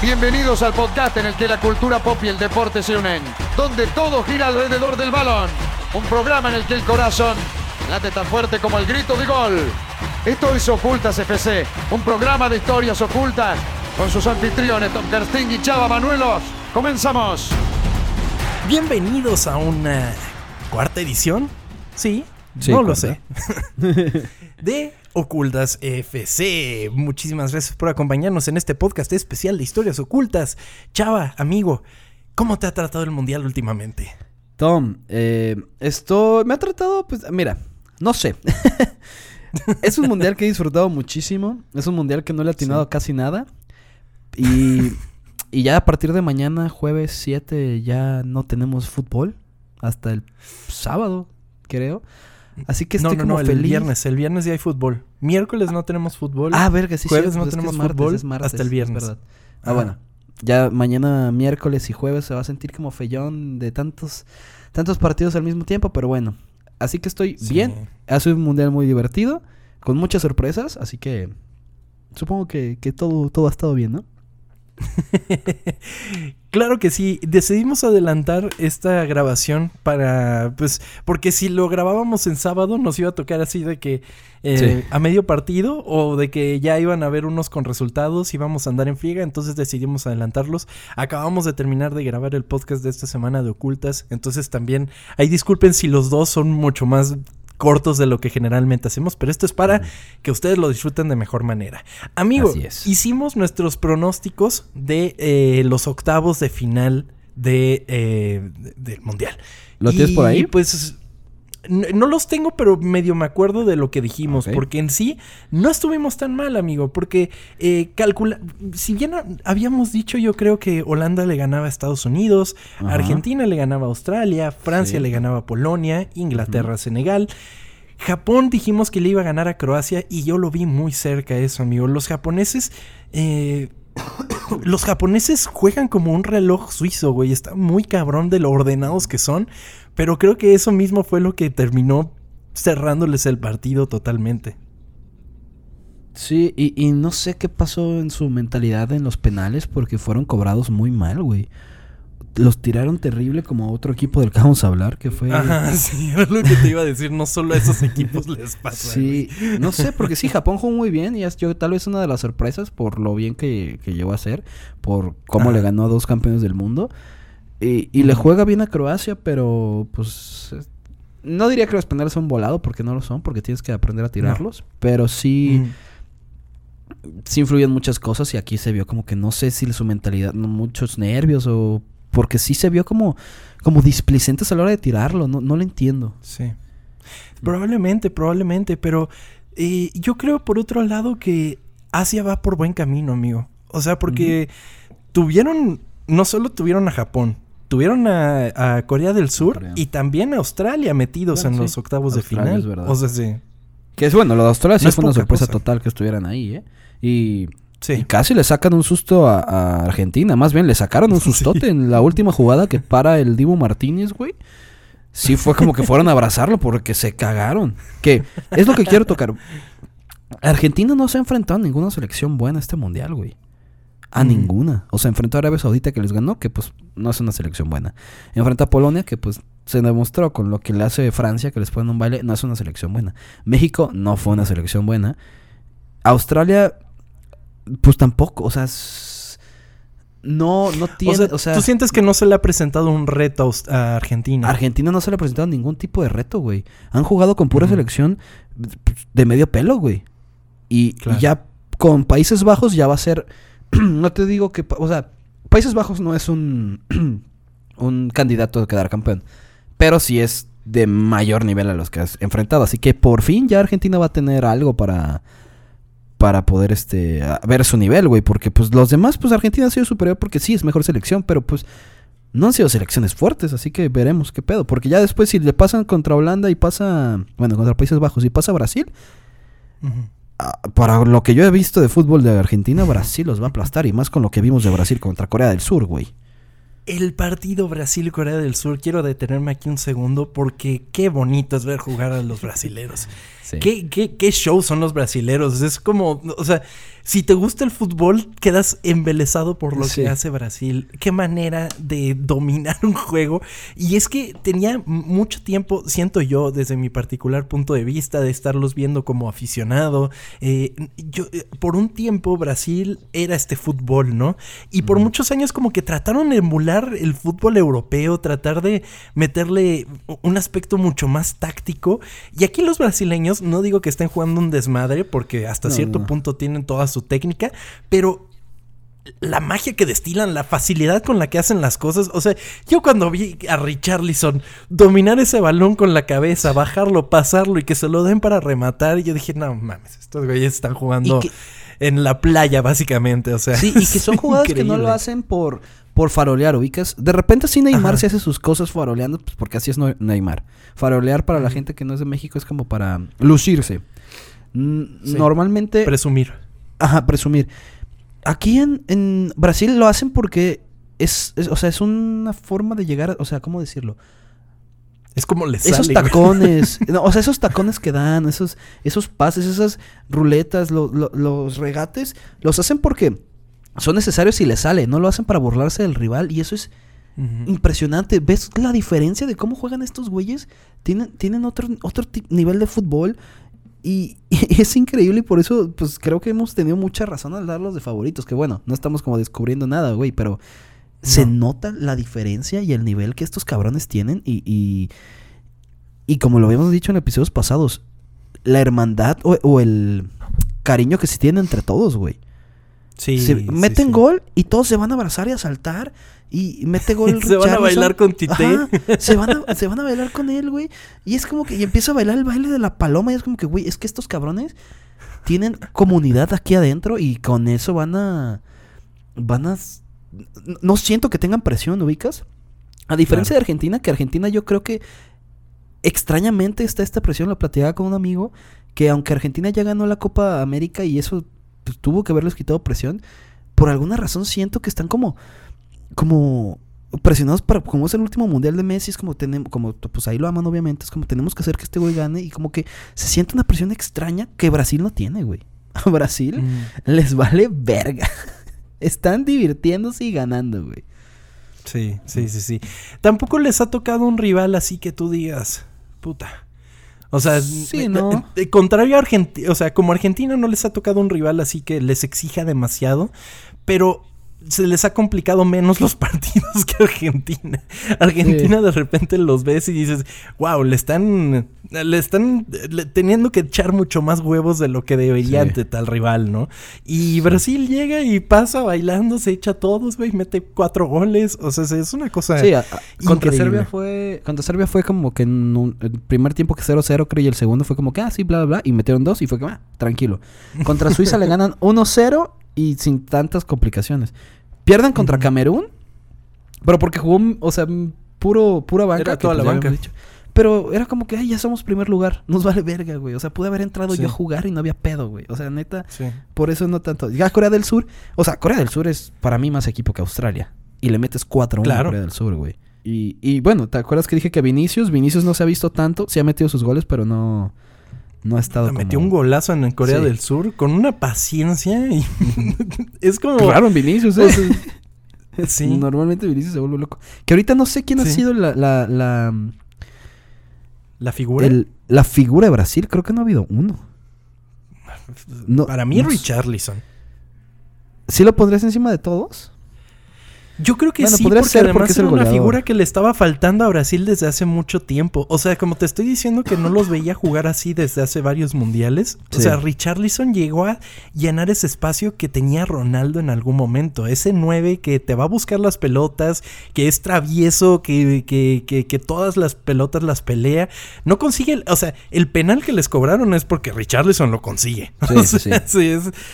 Bienvenidos al podcast en el que la cultura pop y el deporte se unen, donde todo gira alrededor del balón. Un programa en el que el corazón late tan fuerte como el grito de gol. Esto es Ocultas FC, un programa de historias ocultas con sus anfitriones Tom Kersting y Chava Manuelos. ¡Comenzamos! Bienvenidos a una cuarta edición. Sí, Sí, no lo sé. de Ocultas FC. Muchísimas gracias por acompañarnos en este podcast especial de historias ocultas. Chava, amigo, ¿cómo te ha tratado el mundial últimamente? Tom, eh, esto me ha tratado, pues, mira, no sé. es un mundial que he disfrutado muchísimo. Es un mundial que no le he atinado casi nada. Y, y ya a partir de mañana, jueves 7, ya no tenemos fútbol. Hasta el sábado, creo. Así que no, estoy no, como no, el feliz. viernes. El viernes ya hay fútbol. Miércoles no tenemos fútbol. Ah, verga, sí, Jueves no pues es que tenemos es fútbol martes, hasta el es viernes. verdad. Ah. Ah, bueno. Ya mañana miércoles y jueves se va a sentir como fellón de tantos tantos partidos al mismo tiempo, pero bueno. Así que estoy Sí. bien. Ha sido un mundial muy divertido, con muchas sorpresas, así que supongo que, que todo, todo ha estado bien, ¿no? Claro que sí, decidimos adelantar esta grabación para, pues, porque si lo grabábamos en sábado nos iba a tocar así de que eh, Sí. a medio partido o de que ya iban a haber unos con resultados, íbamos a andar en friega, entonces decidimos adelantarlos. Acabamos de terminar de grabar el podcast de esta semana de Ocultas, entonces también, ahí disculpen si los dos son mucho más cortos de lo que generalmente hacemos, pero esto es para que ustedes lo disfruten de mejor manera. Amigo, Así es. hicimos nuestros pronósticos de eh, los octavos de final de, eh, de- del Mundial. ¿Lo tienes por ahí? Pues no los tengo, pero medio me acuerdo de lo que dijimos, porque en sí no estuvimos tan mal, amigo, porque eh, calcula, si bien habíamos dicho, yo creo que Holanda le ganaba a Estados Unidos, Ajá. Argentina le ganaba a Australia, Francia Sí. le ganaba a Polonia, Inglaterra a Senegal. Japón dijimos que le iba a ganar a Croacia y yo lo vi muy cerca eso, amigo. Los japoneses, eh, los japoneses juegan como un reloj suizo, güey. Está muy cabrón de lo ordenados que son, pero creo que eso mismo fue lo que terminó cerrándoles el partido totalmente. Sí, y, y no sé qué pasó en su mentalidad en los penales porque fueron cobrados muy mal, güey. Los tiraron terrible como a otro equipo del que vamos a hablar, que fue... Ajá, sí, era lo que te iba a decir. No solo a esos equipos les pasa. Sí, no sé, porque sí, Japón jugó muy bien y es yo tal vez una de las sorpresas por lo bien que, que llegó a ser, por cómo Ajá. le ganó a dos campeones del mundo. Y, y le juega bien a Croacia, pero pues es- no diría que los penales son volado porque no lo son, porque tienes que aprender a tirarlos, pero sí, Mm. sí influyen muchas cosas y aquí se vio como que no sé si su mentalidad, no, muchos nervios o porque sí se vio como, como displicentes a la hora de tirarlo, no, no lo entiendo. Sí. Probablemente, probablemente, pero eh, yo creo por otro lado que Asia va por buen camino, amigo. O sea, porque tuvieron, no solo tuvieron a Japón, tuvieron a, a Corea del Sur Corea. y también a Australia metidos Bueno, en sí. los octavos de final. es verdad. O sea, sí. Que es bueno, lo de Australia sí No fue una sorpresa cosa. total que estuvieran ahí, ¿eh? Y, Sí. y casi le sacan un susto a, a Argentina. Más bien, le sacaron un sustote en la última jugada que para el Dibu Martínez, güey. Sí fue como que fueron a abrazarlo porque se cagaron. Que es lo que quiero tocar. Argentina no se ha enfrentado a ninguna selección buena este mundial, güey. A Mm. ninguna. O sea, enfrentó a Arabia Saudita que les ganó, que pues no es una selección buena. Enfrenta a Polonia, que pues se demostró con lo que le hace Francia, que les ponen un baile, no es una selección buena. México no fue una selección buena. Australia, pues tampoco. O sea, no, no tiene. o sea, tú sientes que no se le ha presentado un reto a Argentina. Argentina no se le ha presentado ningún tipo de reto, güey. Han jugado con pura selección de medio pelo, güey. Y, ya con Países Bajos ya va a ser. no te digo que. O sea, Países Bajos no es un. un candidato a quedar campeón. Pero sí es de mayor nivel a los que has enfrentado. Así que por fin ya Argentina va a tener algo para. Para poder este ver su nivel, güey. Porque pues los demás, pues Argentina ha sido superior porque sí es mejor selección. Pero pues no han sido selecciones fuertes, así que veremos qué pedo. Porque ya después, si le pasan contra Holanda y pasa, bueno, contra Países Bajos y pasa Brasil, para lo que yo he visto de fútbol de Argentina, Brasil los va a aplastar. Y más con lo que vimos de Brasil contra Corea del Sur, güey. el partido Brasil-Corea del Sur, quiero detenerme aquí un segundo porque qué bonito es ver jugar a los brasileros. Sí. ¿Qué, qué, qué show son los brasileros? Es como, o sea, si te gusta el fútbol, quedas embelesado por lo Sí. que hace Brasil. Qué manera de dominar un juego. Y es que tenía mucho tiempo, siento yo, desde mi particular punto de vista, de estarlos viendo como aficionado. Eh, yo, eh, por un tiempo, Brasil era este fútbol, ¿no? Y por muchos años como que trataron de emular el fútbol europeo, tratar de meterle un aspecto mucho más táctico. Y aquí los brasileños, no digo que estén jugando un desmadre, porque hasta No, cierto no. punto tienen toda su técnica, pero la magia que destilan, la facilidad con la que hacen las cosas. O sea, yo cuando vi a Richarlison dominar ese balón con la cabeza, bajarlo, pasarlo y que se lo den para rematar, yo dije, no mames, estos güeyes están jugando que- en la playa, básicamente. O sea, Sí, y que son jugadas que no lo hacen por, por farolear, ubicas. De repente sí Neymar Ajá. se hace sus cosas faroleando, pues porque así es Neymar. Farolear para la gente que no es de México es como para lucirse. Sí. Normalmente... Presumir. Ajá, presumir. Aquí en, en Brasil lo hacen porque es, es- o sea, es una forma de llegar, o sea, ¿cómo decirlo? Es como les sale. Esos tacones, no, o sea, esos tacones que dan, esos, esos pases, esas ruletas, lo- lo- los regates, los hacen porque son necesarios y les sale, no lo hacen para burlarse del rival y eso es impresionante. ¿Ves la diferencia de cómo juegan estos güeyes? Tienen, tienen otro, otro nivel de fútbol y, y es increíble y por eso pues creo que hemos tenido mucha razón al darlos de favoritos. Que bueno, no estamos como descubriendo nada, güey, pero se No. nota la diferencia y el nivel que estos cabrones tienen y, y, y como lo habíamos dicho en episodios pasados, la hermandad o, o el cariño que se tienen entre todos, güey. Sí, Se sí, meten sí. gol y todos se van a abrazar y a saltar. Y mete gol. Se van a bailar con Tite. Ajá, se, van a, se van a bailar con él, güey. Y es como que. Y empieza a bailar el baile de la paloma. Y es como que, güey, es que estos cabrones tienen comunidad aquí adentro. Y con eso van a. Van a. No siento que tengan presión, ¿ubicas? A diferencia Claro. de Argentina, que Argentina yo creo que. Extrañamente está esta presión. Lo platicaba con un amigo. Que aunque Argentina ya ganó la Copa América y eso pues, tuvo que haberles quitado presión. Por alguna razón siento que están como. Como presionados para. Como es el último mundial de Messi. Es como tenemos. Como pues ahí lo aman, obviamente. Es como tenemos que hacer que este güey gane. Y como que se siente una presión extraña que Brasil no tiene, güey. A Brasil Mm. les vale verga. Están divirtiéndose y ganando, güey. Sí, sí, sí, sí. Tampoco les ha tocado un rival así que tú digas, puta. O sea, Sí, eh, ¿no? eh, contrario a Argentina, o sea, como Argentina no les ha tocado un rival así que les exija demasiado, pero se les ha complicado menos los partidos que Argentina. Argentina de repente los ves y dices, wow, le están, le están le- teniendo que echar mucho más huevos de lo que debería Sí. ante tal rival, ¿no? Y Brasil llega y pasa bailando, se echa a todos, güey, mete cuatro goles, o sea, es una cosa... Sí, a- a- contra. Serbia fue. Contra Serbia fue como que en un- el primer tiempo que 0-0, creo, y el segundo fue como que, ah, sí, bla, bla, bla. Y metieron dos y fue como, ah, tranquilo. Contra Suiza le ganan 1-0 y sin tantas complicaciones. Pierden contra. Camerún, pero porque jugó, o sea, puro, pura banca. Era que, toda pues, la banca. dicho. Pero era como que, ay, ya somos primer lugar. Nos vale verga, güey. O sea, pude haber entrado Sí. yo a jugar y no había pedo, güey. O sea, neta, Sí. por eso no tanto. Ya Corea del Sur, o sea, Corea del Sur es para mí más equipo que Australia. Y le metes 4 a Claro. Corea del Sur, güey. Y, y bueno, ¿te acuerdas que dije que Vinicius? Vinicius no se ha visto tanto. Sí ha metido sus goles, pero no, no ha estado como... Metió un golazo en Corea Sí. del Sur con una paciencia y es como... Claro, en Vinicius, ¿eh? Sí. Normalmente Vinicius se vuelve loco. Que ahorita no sé quién ha sido la, la, la, La figura. el- la figura de Brasil. Creo que no ha habido uno. no- Para mí es no. Richarlison. ¿Sí lo pondrías encima de todos? Yo creo que Bueno, sí, porque ser además porque es era una figura que le estaba faltando a Brasil desde hace mucho tiempo. O sea, como te estoy diciendo que no los veía jugar así desde hace varios mundiales. O sea, Richarlison llegó a llenar ese espacio que tenía Ronaldo en algún momento. Ese 9 que te va a buscar las pelotas, que es travieso, que, que, que, que todas las pelotas las pelea. No consigue, el- o sea, el penal que les cobraron es porque Richarlison lo consigue. Sí, O sí, sea, sí.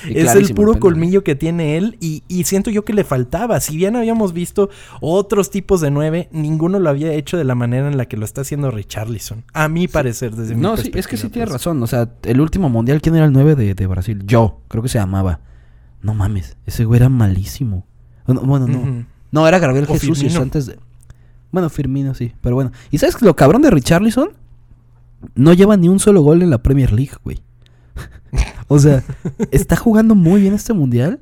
es, el puro el colmillo que tiene él y, y siento yo que le faltaba. Si bien habíamos visto otros tipos de nueve, ninguno lo había hecho de la manera en la que lo está haciendo Richarlison. A mi parecer, desde mi No, sí, es que sí tienes pues. razón. O sea, el último mundial, ¿quién era el 9 de, de Brasil? Yo, creo que se llamaba. No mames, ese güey era malísimo. Bueno, no. No, era Gabriel O Jesús Firmino. antes de... Bueno, Firmino sí, pero bueno. ¿Y sabes lo cabrón de Richarlison? No lleva ni un solo gol en la Premier League, güey. o sea, está jugando muy bien este mundial,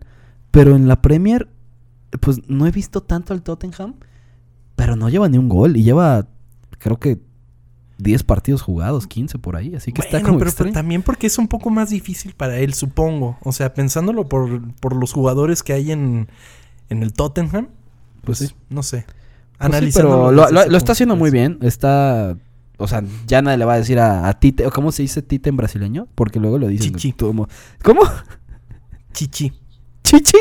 pero en la Premier, pues no he visto tanto al Tottenham, pero no lleva ni un gol y lleva, creo que 10 partidos jugados, 15 por ahí, así que está como pero extraño. también porque es un poco más difícil para él, supongo. O sea, pensándolo por, por los jugadores que hay en, en el Tottenham, pues, Pues sí. no sé. Pues sí, pero lo, está haciendo muy vista. bien. Está. O sea, ya nadie le va a decir a, a Tite. ¿Cómo se dice Tite en brasileño? Porque luego lo dicen. Chichi. como- ¿Cómo? Chichi. Chichi.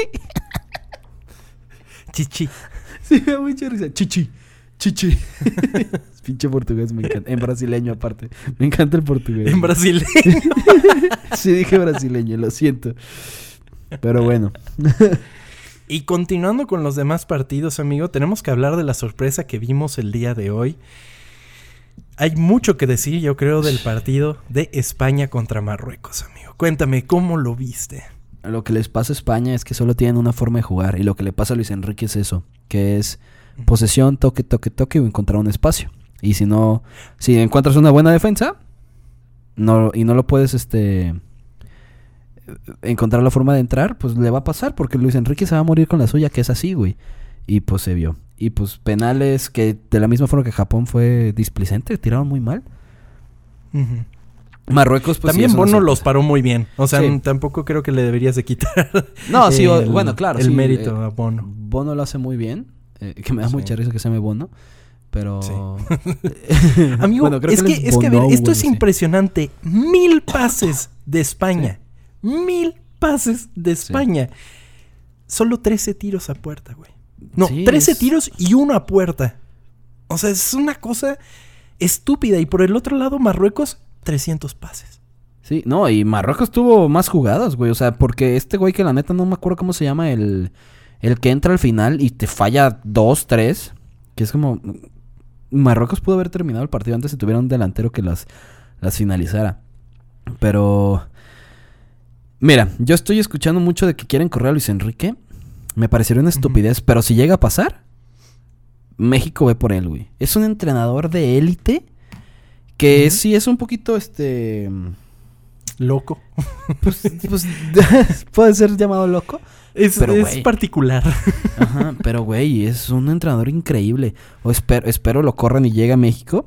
Chichi. Sí, me da mucha risa. Chichi. Chichi. Pinche portugués me encanta. En brasileño, aparte. Me encanta el portugués. En Brasil. sí, dije brasileño, lo siento. Pero bueno. Y continuando con los demás partidos, amigo, tenemos que hablar de la sorpresa que vimos el día de hoy. Hay mucho que decir, yo creo, del partido de España contra Marruecos, amigo. Cuéntame, ¿cómo lo viste? Lo que les pasa a España es que solo tienen una forma de jugar. Y lo que le pasa a Luis Enrique es eso. Que es posesión, toque, toque, toque o encontrar un espacio. Y si no, si encuentras una buena defensa no, y no lo puedes este encontrar la forma de entrar, pues le va a pasar porque Luis Enrique se va a morir con la suya, que es así, güey. Y pues se vio. Y pues penales que de la misma forma que Japón fue displicente, tiraron muy mal. Marruecos pues También Bono los paró muy bien. O sea, Sí. tampoco creo que le deberías de quitar. No, sí, el- bueno, claro, El sí, mérito eh, a Bono. Bono lo hace muy bien. eh, que me da mucha risa que se llame Bono. Pero. Amigo, Bueno, creo es que, es que a ver, esto bueno, es impresionante. Mil pases de España. Mil pases de España. Solo 13 tiros a puerta, güey. No, Sí, 13 es- tiros y uno a puerta. O sea, es una cosa estúpida. Y por el otro lado, Marruecos, 300 pases. Sí, no, y Marruecos tuvo más jugadas, güey. O sea, porque este güey que la neta no me acuerdo cómo se llama, el, el que entra al final y te falla dos, tres. Que es como. Marruecos pudo haber terminado el partido antes si tuviera un delantero que las, las finalizara. Pero. Mira, yo estoy escuchando mucho de que quieren correr a Luis Enrique. Me parecería una estupidez, pero si llega a pasar, México ve por él, güey. Es un entrenador de élite que sí es un poquito este. Loco. Pues, pues puede ser llamado loco. Es, Pero, es güey. particular. Ajá, pero güey, es un entrenador increíble. O espero, espero lo corran y llegue a México.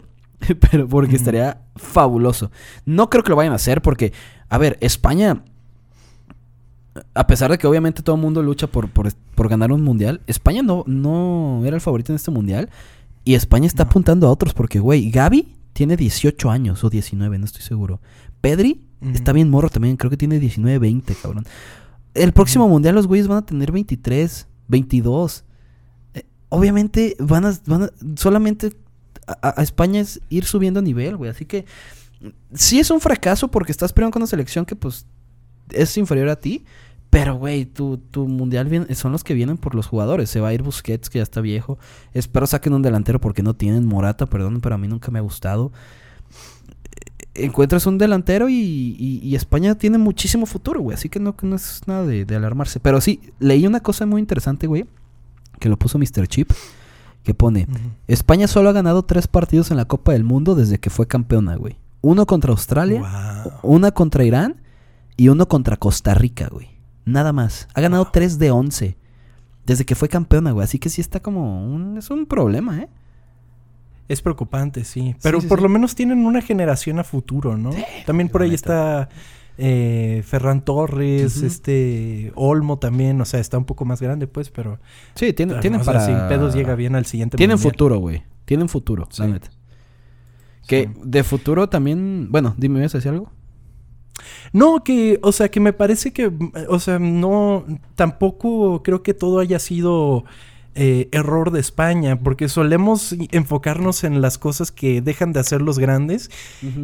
Pero porque estaría fabuloso. No creo que lo vayan a hacer porque, a ver, España, a pesar de que obviamente todo el mundo lucha por, por, por ganar un mundial, España no, no era el favorito en este mundial. Y España está No. apuntando a otros porque, güey, Gaby tiene 18 años o 19, no estoy seguro. Pedri está bien morro también, creo que tiene 19, 20, cabrón. El próximo mundial los güeyes van a tener 23, 22. Eh, obviamente van a, van a- solamente a, a España es ir subiendo nivel, güey. Así que sí es un fracaso porque estás peleando con una selección que pues es inferior a ti. Pero, güey, tu, tu mundial viene- son los que vienen por los jugadores. Se va a ir Busquets, que ya está viejo. Espero saquen un delantero porque no tienen Morata, perdón, pero a mí nunca me ha gustado. Eh, Encuentras un delantero y, y- y España tiene muchísimo futuro, güey. Así que no, no es nada de, de alarmarse. Pero sí, leí una cosa muy interesante, güey. Que lo puso Mr. Chip. Que pone... España solo ha ganado tres partidos en la Copa del Mundo desde que fue campeona, güey. Uno contra Australia, Wow. una contra Irán y uno contra Costa Rica, güey. Nada más. Ha ganado Wow. 3 de 11 desde que fue campeona, güey. Así que sí está como un... Es un problema, ¿eh? Es preocupante, sí. Pero sí, por sí. lo menos tienen una generación a futuro, ¿no? también por ahí neta. está eh, Ferran Torres, este Olmo también, o sea, está un poco más grande, pues, pero Sí, tienen, o tienen sea, para... sin pedos llega bien al siguiente Tienen mundial. futuro, güey. Tienen futuro, la neta. Que de futuro también... Bueno, dime, ¿me vas a decir algo? No, que, o sea, que me parece que, mm, o sea, no, tampoco creo que todo haya sido eh, error de España, porque solemos enfocarnos en las cosas que dejan de hacer los grandes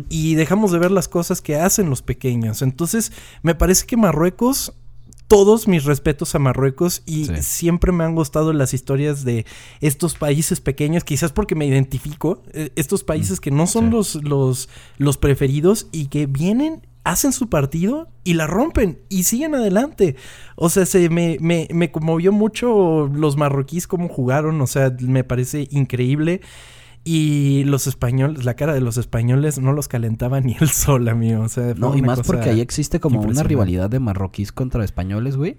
y dejamos de ver las cosas que hacen los pequeños. Entonces, me parece que Marruecos, todos mis respetos a Marruecos y Sí. siempre me han gustado las historias de estos países pequeños, quizás porque me identifico, eh, estos países que no son sí. los, los, los preferidos y que vienen hacen su partido y la rompen y siguen adelante. O sea, se me, me, me conmovió mucho los marroquíes cómo jugaron, o sea, me parece increíble. Y los españoles, la cara de los españoles no los calentaba ni el sol, amigo. O sea, No, y más porque ahí existe como una rivalidad de marroquíes contra españoles, güey.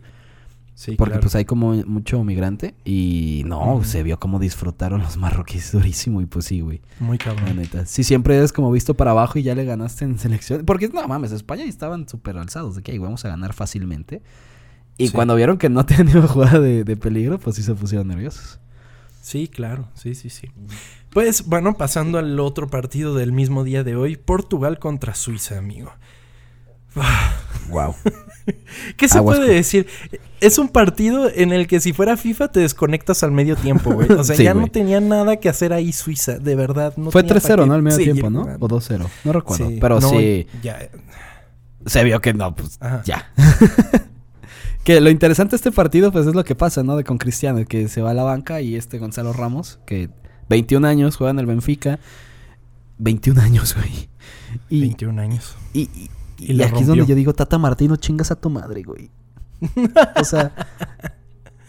Sí, Porque claro. pues hay como mucho migrante. Y no, se vio como disfrutaron los marroquíes durísimo. Y pues sí, güey. Muy La cabrón. neta. Si siempre eres como visto para abajo y ya le ganaste en selección. Porque no mames, España estaban súper alzados de que "Ay, vamos a ganar fácilmente. Y Sí. cuando vieron que no tenían una jugada de, de peligro, pues sí se pusieron nerviosos. Sí, claro, sí, sí, sí. Pues bueno, pasando al otro partido del mismo día de hoy, Portugal contra Suiza, amigo. Wow. ¿Qué se Aguas puede decir? Es un partido en el que si fuera FIFA te desconectas al medio tiempo, güey. O sea, Sí, ya no tenía nada que hacer ahí Suiza, de verdad. No Fue tenía pa' 3-0, qué ¿no? Al medio tiempo, ¿no? O 2-0. No recuerdo. Sí, Pero no, sí, Ya, se vio que no, pues Ajá. ya. que lo interesante de este partido, pues es lo que pasa, ¿no? De con Cristiano, que se va a la banca y este Gonzalo Ramos, que 21 años, juega en el Benfica. 21 años, güey. Y, 21 años. y, y- Y aquí es donde yo digo, Tata Martino, chingas a tu madre, güey. o sea,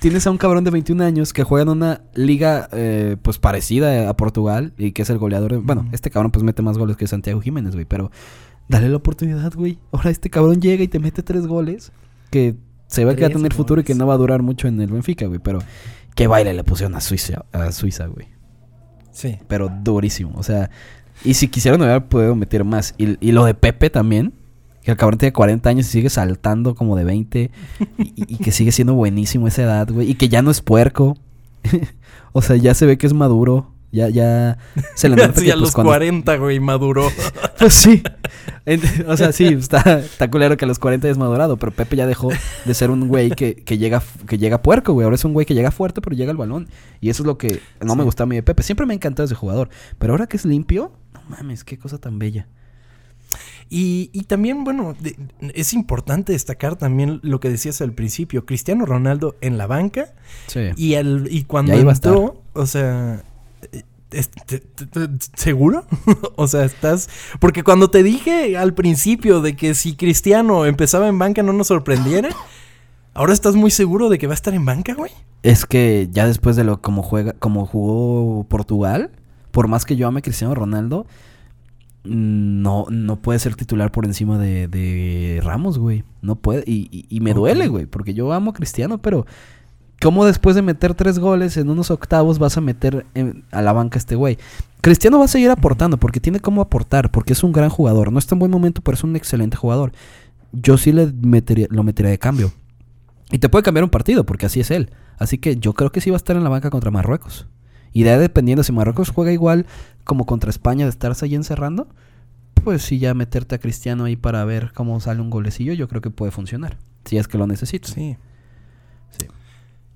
tienes a un cabrón de 21 años que juega en una liga, eh, pues parecida a Portugal y que es el goleador. de- Bueno, este cabrón pues mete más goles que Santiago Jiménez, güey, pero dale la oportunidad, güey. Ahora este cabrón llega y te mete tres goles que se ve que va a tener futuro y que no va a durar mucho en el Benfica, güey, pero qué baile le pusieron a Suiza, a Suiza, güey. Sí. Pero durísimo, o sea, y si quisieran haber podido meter más. Y, y lo de Pepe también, que el cabrón tiene 40 años y sigue saltando como de 20, y, que sigue siendo buenísimo a esa edad, güey, y que ya no es puerco. o sea, ya se ve que es maduro. Ya, ya se le nota Sí, que, a pues, los cuando- 40, güey, maduró. Pues sí. O sea, sí, está, está culero que a los 40 es madurado, pero Pepe ya dejó de ser un güey que, que llega que llega puerco, güey. Ahora es un güey que llega fuerte, pero llega al balón. Y eso es lo que no me gusta a mí de Pepe. Siempre me ha encantado ese jugador. Pero ahora que es limpio, no mames, qué cosa tan bella. Y, y también, bueno, de- es importante destacar también lo que decías al principio. Cristiano Ronaldo en la banca Sí. y, al, y cuando entró, o sea, ¿seguro? o sea, estás... Porque cuando te dije al principio de que si Cristiano empezaba en banca no nos sorprendiera, ahora estás muy seguro de que va a estar en banca, güey. Es que ya después de lo como juega, como jugó Portugal, por más que yo ame a Cristiano Ronaldo, no, no puede ser titular por encima de, de Ramos, güey. No puede. Y, y- y me duele, güey, porque yo amo a Cristiano, pero ¿cómo después de meter tres goles en unos octavos vas a meter en- a la banca a este güey? Cristiano va a seguir aportando porque tiene cómo aportar, porque es un gran jugador. No está en buen momento, pero es un excelente jugador. Yo sí le metería, lo metería de cambio. Y te puede cambiar un partido, porque así es él. Así que yo creo que sí va a estar en la banca contra Marruecos. Y de dependiendo si Marruecos juega igual como contra España de estarse ahí encerrando, pues sí ya meterte a Cristiano ahí para ver cómo sale un golecillo, yo creo que puede funcionar. Si es que lo necesito. Sí. Sí.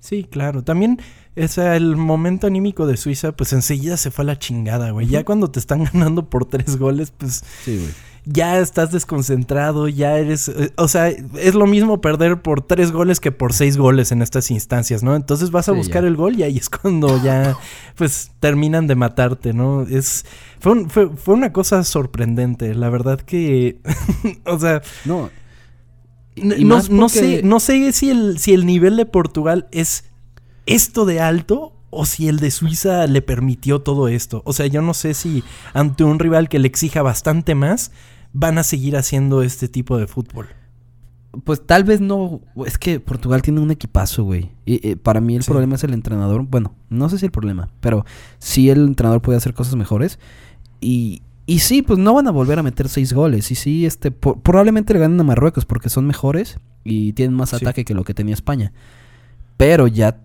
Sí, claro. También sea, el momento anímico de Suiza, pues enseguida se fue a la chingada, güey. Ya cuando te están ganando por tres goles, pues Sí, güey. Ya estás desconcentrado, ya eres... eh, o sea, es lo mismo perder por tres goles que por seis goles en estas instancias, ¿no? Entonces vas a Sí, buscar ya. el gol y ahí es cuando ya, pues, terminan de matarte, ¿no? Es... Fue, un- fue, fue una cosa sorprendente, la verdad que... o sea... No. No, no sé, no sé si el, si el nivel de Portugal es esto de alto o si el de Suiza le permitió todo esto. O sea, yo no sé si ante un rival que le exija bastante más, van a seguir haciendo este tipo de fútbol. Pues tal vez no. Es que Portugal tiene un equipazo, güey. Y, eh, para mí el Sí. problema es el entrenador. Bueno, no sé si el problema, pero sí el entrenador puede hacer cosas mejores. Y, y sí, pues no van a volver a meter seis goles. Y sí, este, probablemente le ganen a Marruecos porque son mejores y tienen más Sí. ataque que lo que tenía España. Pero ya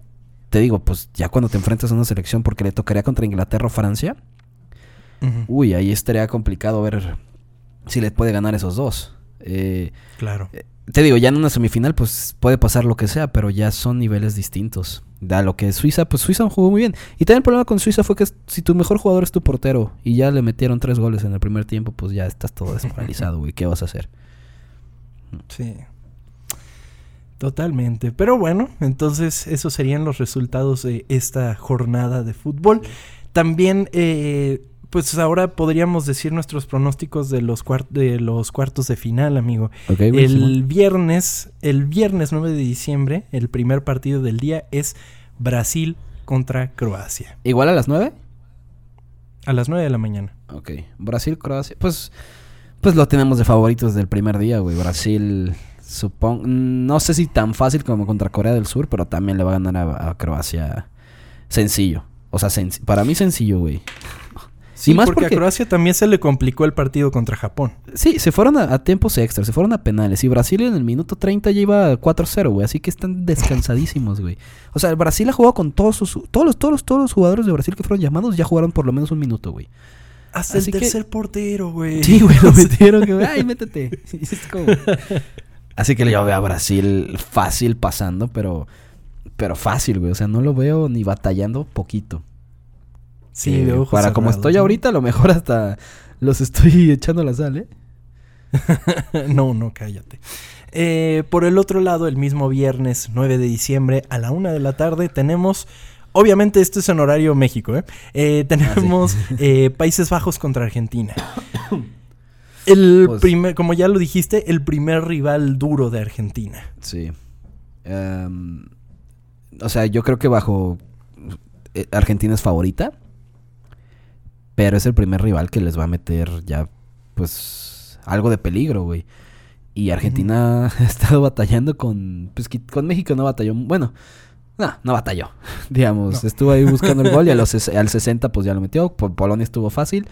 te digo, pues ya cuando te enfrentas a una selección porque le tocaría contra Inglaterra o Francia, uy, ahí estaría complicado ver si le puede ganar esos dos. Eh, Claro. te digo, ya en una semifinal, pues puede pasar lo que sea, pero ya son niveles distintos. Da lo que es Suiza, pues Suiza jugó muy bien. Y también el problema con Suiza fue que si tu mejor jugador es tu portero y ya le metieron tres goles en el primer tiempo, pues ya estás todo desmoralizado, güey. ¿Qué vas a hacer? Sí. Totalmente. Pero bueno, entonces esos serían los resultados de esta jornada de fútbol. También, eh, pues ahora podríamos decir nuestros pronósticos de los, de los cuartos de final, amigo. Ok, güey, el viernes, el viernes 9 de diciembre, el primer partido del día es Brasil contra Croacia. ¿Igual a las 9? A las 9 de la mañana. Ok. Brasil, Croacia. Pues, pues lo tenemos de favoritos del primer día, güey. Brasil, supongo. No sé si tan fácil como contra Corea del Sur, pero también le va a ganar a, a Croacia sencillo. O sea, para mí sencillo, güey. Sí, Y más porque, porque- a Croacia también se le complicó el partido contra Japón. Sí, se fueron a, a tiempos extras, se fueron a penales. Y Brasil en el minuto 30 ya iba 4-0, güey. Así que están descansadísimos, güey. O sea, Brasil ha jugado con todos sus. Todos los, todos los, todos los jugadores de Brasil que fueron llamados ya jugaron por lo menos un minuto, güey. Hasta Así el que- tercer portero, güey. Sí, güey, lo metieron. que, Ay, métete. Es como- Así que yo veo a Brasil fácil pasando, pero. Pero fácil, güey. O sea, no lo veo ni batallando poquito. Sí, Que de ojos Para como estoy ahorita, a lo mejor hasta los estoy echando la sal, ¿eh? no, no, cállate. Eh, por el otro lado, el mismo viernes 9 de diciembre a la una de la tarde tenemos... Obviamente esto es en horario México, ¿eh? Eh, tenemos eh, Países Bajos contra Argentina. El Pues- primer, como ya lo dijiste, el primer rival duro de Argentina. Sí. Em, o sea, yo creo que bajo Argentina es favorita. Pero es el primer rival que les va a meter ya, pues, algo de peligro, güey. Y Argentina ha estado batallando con... Pues con México no batalló. Bueno, no, no batalló. Digamos, No. estuvo ahí buscando el gol y a los, al 60 pues ya lo metió. Por Polonia estuvo fácil.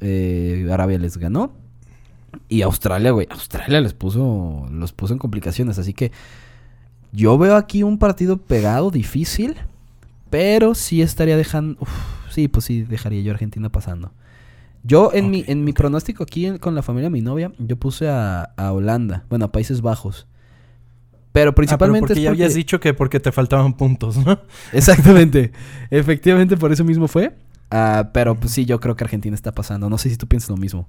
Eh, Arabia les ganó. Y Australia, güey. Australia les puso, los puso en complicaciones. Así que yo veo aquí un partido pegado, difícil. Pero sí estaría dejando. uf, sí, pues sí, dejaría yo a Argentina pasando. Yo en mi, en mi pronóstico aquí en- con la familia de mi novia, yo puse a, a Holanda. Bueno, a Países Bajos. Pero Ah, pero principalmente porque es ya habías dicho que porque te faltaban puntos, ¿no? Exactamente. Efectivamente, por eso mismo fue. Ah, pero pues sí, yo creo que Argentina está pasando. No sé si tú piensas lo mismo.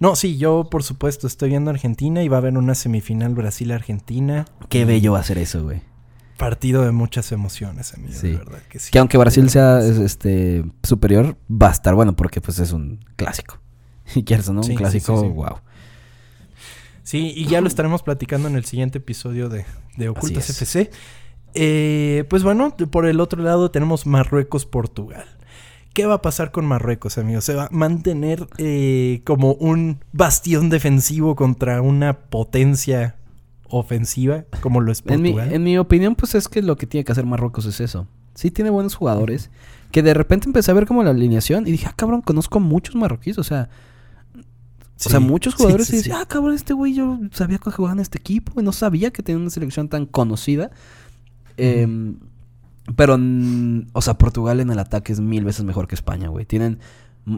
No, sí, yo por supuesto estoy viendo Argentina y va a haber una semifinal Brasil-Argentina. Qué bello va a ser eso, güey. Partido de muchas emociones, amigo, Sí. de verdad que sí. Que aunque Brasil sea es- este superior, va a estar bueno porque pues es un clásico. Y quieres no, Sí, un clásico, sí, wow. Sí, y ya lo estaremos platicando en el siguiente episodio de, de Ocultas. FC. Eh, pues bueno, por el otro lado tenemos Marruecos-Portugal. ¿Qué va a pasar con Marruecos, amigos? ¿Se va a mantener eh, como un bastión defensivo contra una potencia ofensiva como lo es En mi, Portugal? en mi opinión, pues es que lo que tiene que hacer Marruecos es eso. Sí tiene buenos jugadores. Que de repente empecé a ver como la alineación y dije, ah, cabrón, conozco muchos marroquíes. O sea, o sea muchos jugadores sí, y decía, ah, cabrón, este güey yo sabía que jugaba en este equipo y no sabía que tenía una selección tan conocida. Em, pero, o sea, Portugal en el ataque es mil veces mejor que España, güey. Tienen,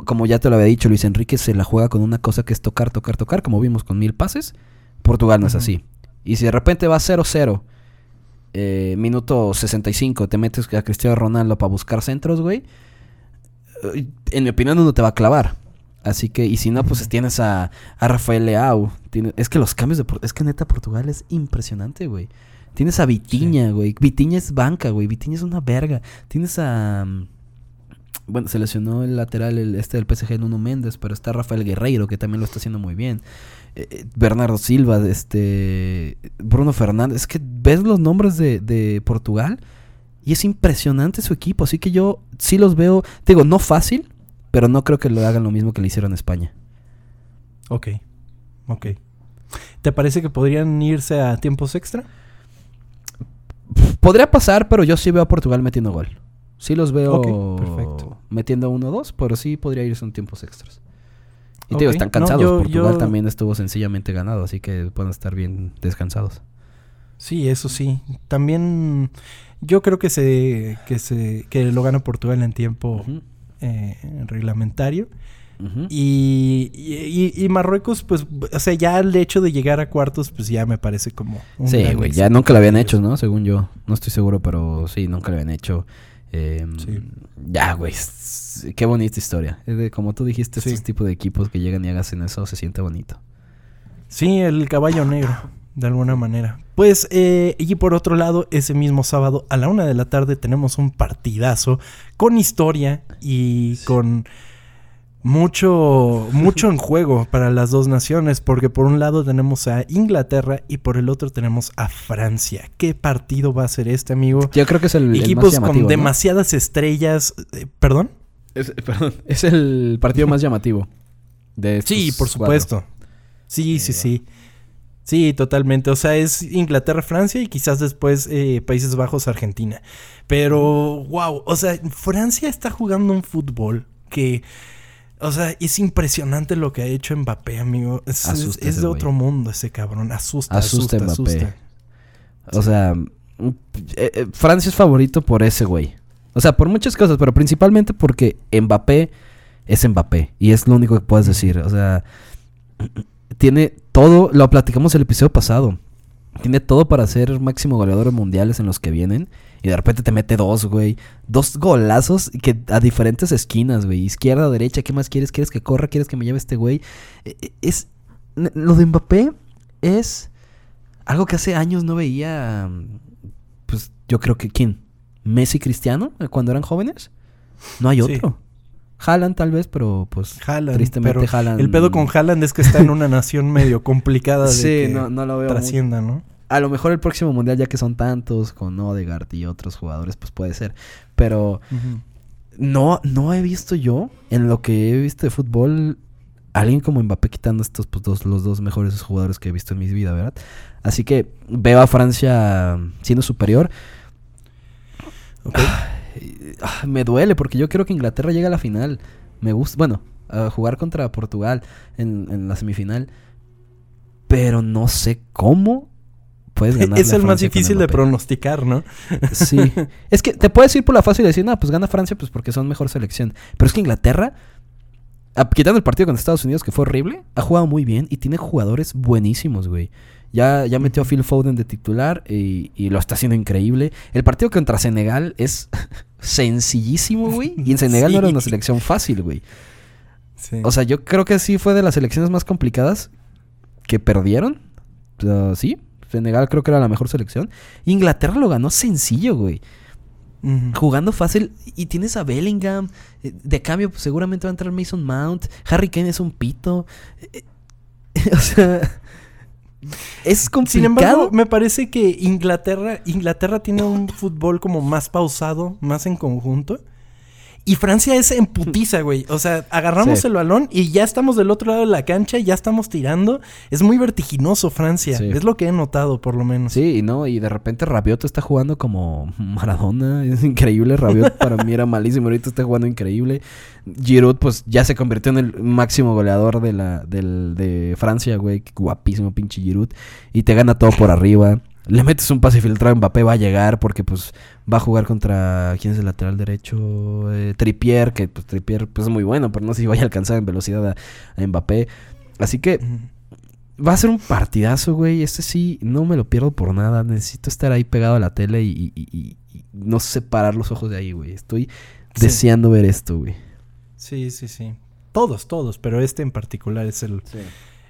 como ya te lo había dicho, Luis Enrique se la juega con una cosa que es tocar, tocar, tocar, como vimos con mil pases. Portugal no es así. Y si de repente va 0-0, eh, minuto 65, te metes a Cristiano Ronaldo para buscar centros, güey. eh, En mi opinión, uno te va a clavar. Así que, y si no, pues tienes a, a Rafael Leao. Tiene- es que los cambios de... Es que neta, Portugal es impresionante, güey. Tienes a Vitiña, güey. Vitiña es banca, güey. Vitiña es una verga. Tienes a... mm, Bueno, se lesionó el lateral el, este del PSG, Nuno Méndez, pero está Rafael Guerreiro, que también lo está haciendo muy bien. Eh, eh, Bernardo Silva, este... Bruno Fernández. Es que ves los nombres de, de Portugal y es impresionante su equipo. Así que yo sí los veo... Te digo, no fácil, pero no creo que lo hagan lo mismo que le hicieron a España. Ok, ok. ¿Te parece que podrían irse a tiempos extra? Podría pasar, pero yo sí veo a Portugal metiendo gol. Sí los veo Ok, perfecto. Metiendo uno o dos, pero sí podría irse en tiempos extras. Y te Ok, digo, están no, cansados. yo- Portugal yo- también estuvo sencillamente ganado, así que pueden estar bien descansados. Sí, eso sí. También yo creo que se que se que lo gana Portugal en tiempo eh, reglamentario ujú. y, y, y- y Marruecos pues o sea ya el hecho de llegar a cuartos pues ya me parece como un Sí, güey, ya nunca lo habían hecho. ¿no? Según yo. No estoy seguro, pero sí, nunca lo habían hecho. Eh, Sí. Ya, güey. Qué bonita historia. Como tú dijiste, Sí. estos tipos de equipos que llegan y hacen eso, se siente bonito. Sí, el caballo negro, de alguna manera. Pues, eh, y por otro lado, ese mismo sábado a la una de la tarde tenemos un partidazo con historia y con mucho, mucho en juego para las dos naciones, porque por un lado tenemos a Inglaterra y por el otro tenemos a Francia. ¿Qué partido va a ser este, amigo? Yo creo que es el, el más Equipos con ¿no? demasiadas estrellas. eh, ¿Perdón? Es, perdón, es el partido más llamativo. De Sí, por cuatro. supuesto. Sí, sí, sí. Sí, totalmente. O sea, es Inglaterra, Francia y quizás después eh, Países Bajos, Argentina. Pero, wow, o sea, Francia está jugando un fútbol que, o sea, es impresionante lo que ha hecho Mbappé, amigo. Es, de otro mundo ese cabrón. Asusta, Asusta asusta, Mbappé. asusta. O sea, eh, eh, Francia es favorito por ese güey. O sea, por muchas cosas, pero principalmente porque Mbappé es Mbappé. Y es lo único que puedes decir. O sea, tiene todo, lo platicamos el episodio pasado. Tiene todo para ser máximo goleador de mundiales en los que vienen. Y de repente te mete dos, güey. Dos golazos que a diferentes esquinas, güey. Izquierda, derecha, ¿qué más quieres? ¿Quieres que corra? ¿Quieres que me lleve este güey? Eh, eh, Es. Lo de Mbappé es algo que hace años no veía. mm, Pues yo creo que. ¿Quién? ¿Messi Cristiano? eh, Cuando eran jóvenes. No hay Sí. otro. Haaland tal vez, pero pues. Haaland, Tristemente, pero Haaland- El pedo con Haaland es que está en una nación medio complicada de Sí, que no, no lo veo. muy- trascienda, ¿no? A lo mejor el próximo mundial, ya que son tantos, con Odegaard y otros jugadores, pues puede ser. Pero no, no he visto yo, en lo que he visto de fútbol, alguien como Mbappé quitando estos pues, dos, los dos mejores jugadores que he visto en mi vida, ¿verdad? Así que veo a Francia siendo superior. Ok. Ah, Me duele porque yo quiero que Inglaterra llegue a la final. Me gusta, bueno, a jugar contra Portugal en, en la semifinal. Pero no sé cómo puedes ganar. Es el más difícil de pronosticar, ¿no? Sí. Es que te puedes ir por la fácil y decir, no, pues gana Francia pues porque son mejor selección. Pero es que Inglaterra, a- quitando el partido contra Estados Unidos que fue horrible, ha jugado muy bien y tiene jugadores buenísimos, güey. Ya, ya metió a Phil Foden de titular y, y lo está haciendo increíble. El partido contra Senegal es sencillísimo, güey. Y en Senegal no era una selección fácil, güey. Sí. O sea, yo creo que sí fue de las selecciones más complicadas que perdieron. Uh, sí, Senegal creo que era la mejor selección. Inglaterra lo ganó sencillo, güey. Jugando fácil. Y tienes a Bellingham. eh, De cambio, pues, seguramente va a entrar Mason Mount. Harry Kane es un pito. Eh, eh, o sea. Es complicado. Sin embargo, me parece que Inglaterra, Inglaterra tiene un fútbol como más pausado, más en conjunto. Y Francia es en putiza, güey. O sea, agarramos Sí. el balón y ya estamos del otro lado de la cancha, ya estamos tirando. Es muy vertiginoso Francia. Sí. Es lo que he notado, por lo menos. Sí, y no, y de repente Rabiot está jugando como Maradona, es increíble, Rabiot para mí era malísimo, ahorita está jugando increíble. Giroud pues ya se convirtió en el máximo goleador de la del, de Francia, güey, qué guapísimo pinche Giroud y te gana todo por arriba. Le metes un pase filtrado a Mbappé, va a llegar porque pues va a jugar contra quién es el lateral derecho, Eh, Trippier, que pues Trippier pues es muy bueno, pero no sé si vaya a alcanzar en velocidad a, a Mbappé. Así que. Va a ser un partidazo, güey. Este sí, no me lo pierdo por nada. Necesito estar ahí pegado a la tele y, y- y- y no separar los ojos de ahí, güey. Estoy Sí. deseando ver esto, güey. Sí, sí, sí. Todos, todos, pero este en particular es el,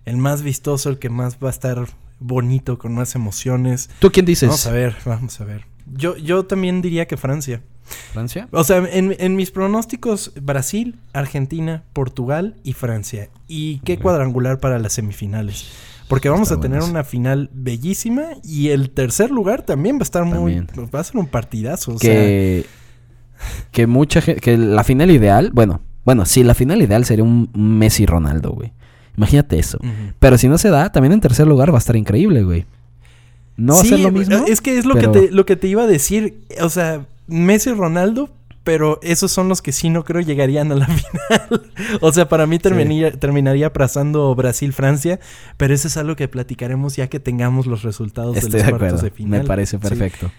el más vistoso, el que más va a estar bonito, con más emociones. ¿Tú quién dices? Vamos a ver, vamos a ver. Yo, yo también diría que Francia. ¿Francia? O sea, en, en mis pronósticos, Brasil, Argentina, Portugal y Francia. ¿Y qué cuadrangular para las semifinales? Porque vamos Está a tener una final bellísima y el tercer lugar también va a estar muy... También. Va a ser un partidazo. O sea, que, que mucha gente... Que la final ideal... Bueno, bueno, sí, la final ideal sería un Messi-Ronaldo, güey. Imagínate eso. Pero si no se da, también en tercer lugar va a estar increíble, güey. No va a Sí, ser lo mismo. Es que es lo, pero- que te, lo que te iba a decir. O sea, Messi y Ronaldo, pero esos son los que sí no creo llegarían a la final. o sea, para mí terminaría, terminaría aplazando Brasil-Francia, pero eso es algo que platicaremos ya que tengamos los resultados Estoy de de los cuartos acuerdo. de final. Me parece Sí. perfecto. Sí,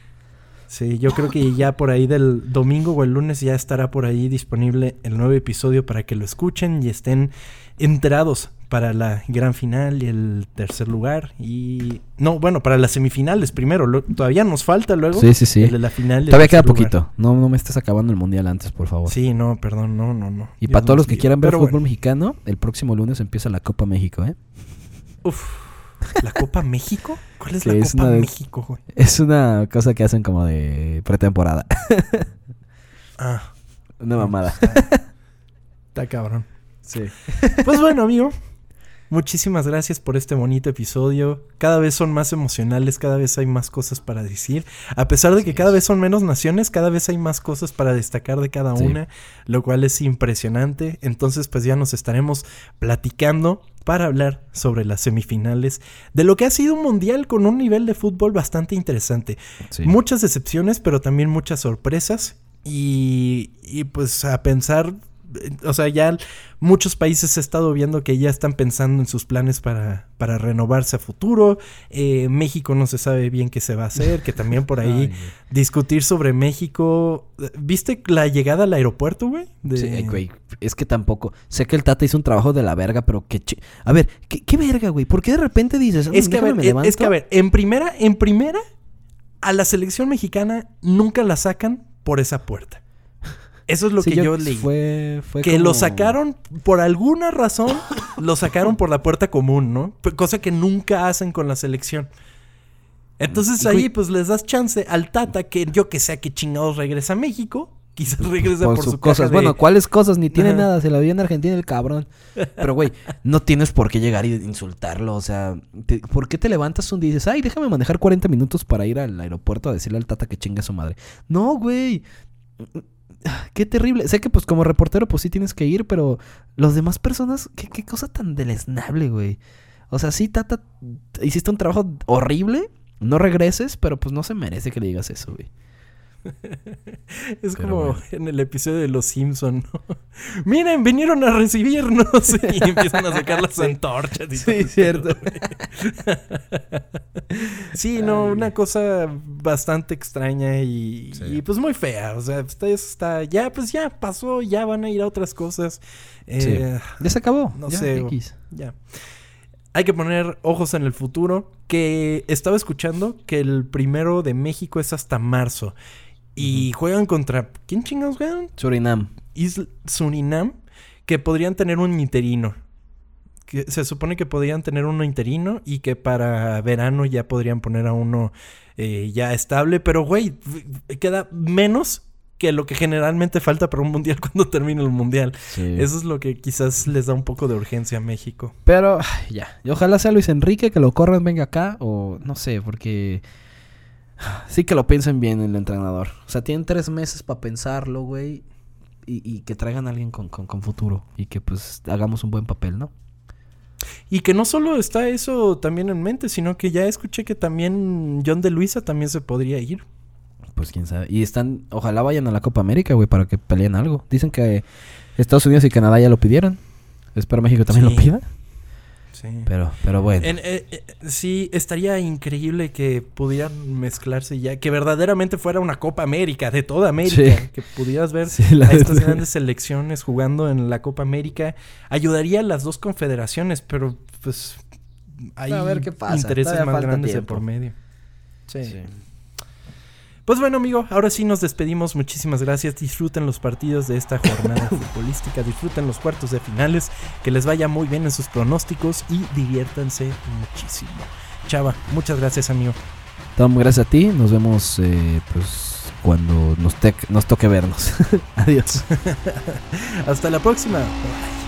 yo creo que ya por ahí del domingo o el lunes ya estará por ahí disponible el nuevo episodio para que lo escuchen y estén enterados para la gran final y el tercer lugar. Y no, bueno, para las semifinales primero. lo- todavía nos falta luego Sí, sí, sí. el de la final. Todavía queda lugar. poquito. No, no me estés acabando el mundial antes, por favor. Sí, no, perdón, no, no, no. Y Dios para todos los que quieran ver fútbol bueno, mexicano, el próximo lunes empieza la Copa México, ¿eh? uf, ¿La Copa México? ¿Cuál es la es Copa una México, güey? Es una cosa que hacen como de pretemporada. Ah, una mamada. está cabrón. Sí. Pues bueno, amigo. Muchísimas gracias por este bonito episodio. Cada vez son más emocionales, cada vez hay más cosas para decir. A pesar de que cada vez son menos naciones, cada vez hay más cosas para destacar de cada Sí. una, lo cual es impresionante. Entonces, pues ya nos estaremos platicando para hablar sobre las semifinales de lo que ha sido un mundial con un nivel de fútbol bastante interesante. Sí. Muchas decepciones, pero también muchas sorpresas. Y, y pues a pensar, o sea, ya muchos países he estado viendo que ya están pensando en sus planes para, para renovarse a futuro. Eh, México no se sabe bien qué se va a hacer, que también por ahí Ay, discutir sobre México. ¿Viste la llegada al aeropuerto, güey? De- Sí, güey, es que tampoco. Sé que el Tata hizo un trabajo de la verga, pero que... chi- A ver, ¿qué, qué verga, güey? ¿Por qué de repente dices... Es "Mm, que, a ver, me levanto"? es que a ver, en primera, en primera, a la selección mexicana nunca la sacan por esa puerta. Eso es lo Sí, que yo, leí. Fue, fue que como- lo sacaron, por alguna razón, lo sacaron por la puerta común, ¿no? Cosa que nunca hacen con la selección. Entonces Y, ahí pues les das chance al Tata que yo que sea que chingados regresa a México. Quizás regresa por, por, sus su cosas. de- Bueno, ¿cuáles cosas? Ni tiene nada. Se la vio en Argentina el cabrón. Pero, güey, no tienes por qué llegar y insultarlo. O sea, te- ¿por qué te levantas un día y dices, ay, déjame manejar 40 minutos para ir al aeropuerto a decirle al Tata que chinga a su madre? No, güey. Qué terrible. Sé que, pues, como reportero, pues sí tienes que ir, pero los demás personas, qué, qué cosa tan deleznable, güey. O sea, sí, Tata, hiciste un trabajo horrible. No regreses, pero pues no se merece que le digas eso, güey. Es Pero como bueno. en el episodio de Los Simpson. ¿no? Miren, vinieron a recibirnos y empiezan a sacar las antorchas. Y todo. cierto. Sí, no, una cosa bastante extraña y, Sí. y, pues muy fea. O sea, ustedes está, ya, pues ya pasó, ya van a ir a otras cosas. Sí. Eh, Ya se acabó. No ya, sé, X. Ya. Hay que poner ojos en el futuro. Que estaba escuchando que el primero de México es hasta marzo. Y juegan contra. ¿Quién chingados juegan? Surinam. Isl Surinam. Que podrían tener un interino. Que se supone que podrían tener uno interino y que para verano ya podrían poner a uno eh, ya estable. Pero, güey, queda menos que lo que generalmente falta para un mundial cuando termine el mundial. Eso es lo que quizás les da un poco de urgencia a México. Pero ya. Y ojalá sea Luis Enrique que lo corran, venga acá. O no sé, porque. Sí que lo piensen bien el entrenador. O sea, tienen tres meses para pensarlo, güey. Y, y que traigan a alguien con, con, con futuro. Y que pues hagamos un buen papel, ¿no? Y que no solo está eso también en mente, sino que ya escuché que también John de Luisa también se podría ir. Pues quién sabe. Y están. Ojalá vayan a la Copa América, güey, para que peleen algo. Dicen que Estados Unidos y Canadá ya lo pidieron. Espero México también Sí. lo pida. Sí. Pero, pero bueno. En- eh, eh, sí, estaría increíble que pudieran mezclarse ya, que verdaderamente fuera una Copa América, de toda América, Sí. que pudieras ver Sí, a estas grandes selecciones jugando en la Copa América. Ayudaría a las dos confederaciones, pero pues hay A ver qué pasa, intereses todavía más grandes de por medio. Sí. Pues bueno, amigo, ahora sí nos despedimos. Muchísimas gracias. Disfruten los partidos de esta jornada futbolística. Disfruten los cuartos de finales. Que les vaya muy bien en sus pronósticos y diviértanse muchísimo. Chava, muchas gracias, amigo. Tom, gracias a ti. Nos vemos, eh, pues, cuando nos, nos toque vernos. Adiós. Hasta la próxima. Bye.